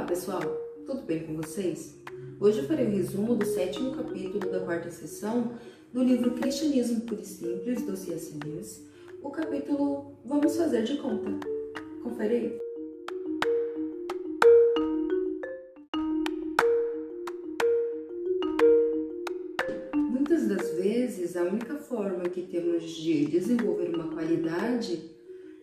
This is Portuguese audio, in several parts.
pessoal, tudo bem com vocês? Hoje eu farei o resumo do sétimo capítulo da quarta sessão do livro Cristianismo Puro e Simples, do C.S. Lewis, o capítulo Vamos Fazer de Conta. Confere aí. Muitas das vezes, a única forma que temos de desenvolver uma qualidade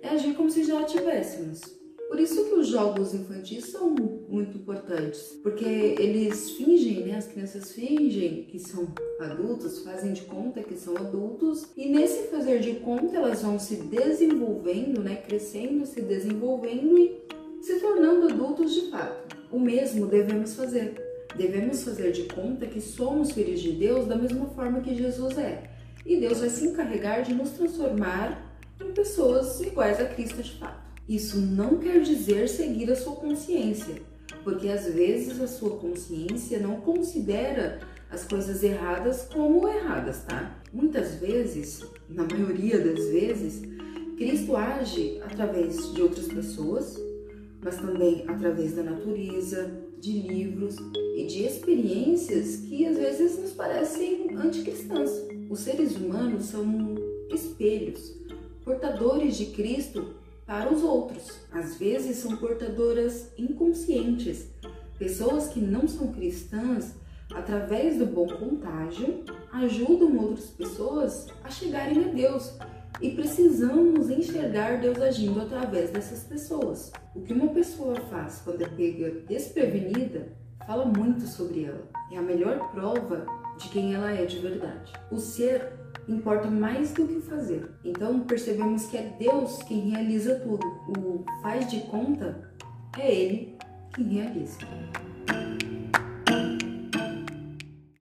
é agir como se já a tivéssemos. Por isso que os jogos infantis são muito importantes, porque eles fingem, né? As crianças fingem que são adultos, fazem de conta que são adultos, e nesse fazer de conta elas vão se desenvolvendo, né? Crescendo, se desenvolvendo e se tornando adultos de fato. O mesmo devemos fazer. Devemos fazer de conta que somos filhos de Deus da mesma forma que Jesus é. E Deus vai se encarregar de nos transformar em pessoas iguais a Cristo de fato. Isso não quer dizer seguir a sua consciência, porque às vezes a sua consciência não considera as coisas erradas como erradas, tá? Muitas vezes, na maioria das vezes, Cristo age através de outras pessoas, mas também através da natureza, de livros e de experiências que às vezes nos parecem anticristãs. Os seres humanos são espelhos, portadores de Cristo para os outros. Às vezes são portadoras inconscientes, pessoas que não são cristãs, através do bom contágio, ajudam outras pessoas a chegarem a Deus. E precisamos enxergar Deus agindo através dessas pessoas. O que uma pessoa faz quando é pega desprevenida fala muito sobre ela. É a melhor prova de quem ela é de verdade. O ser importa mais do que fazer. Então percebemos que é Deus quem realiza tudo. O faz de conta é Ele quem realiza.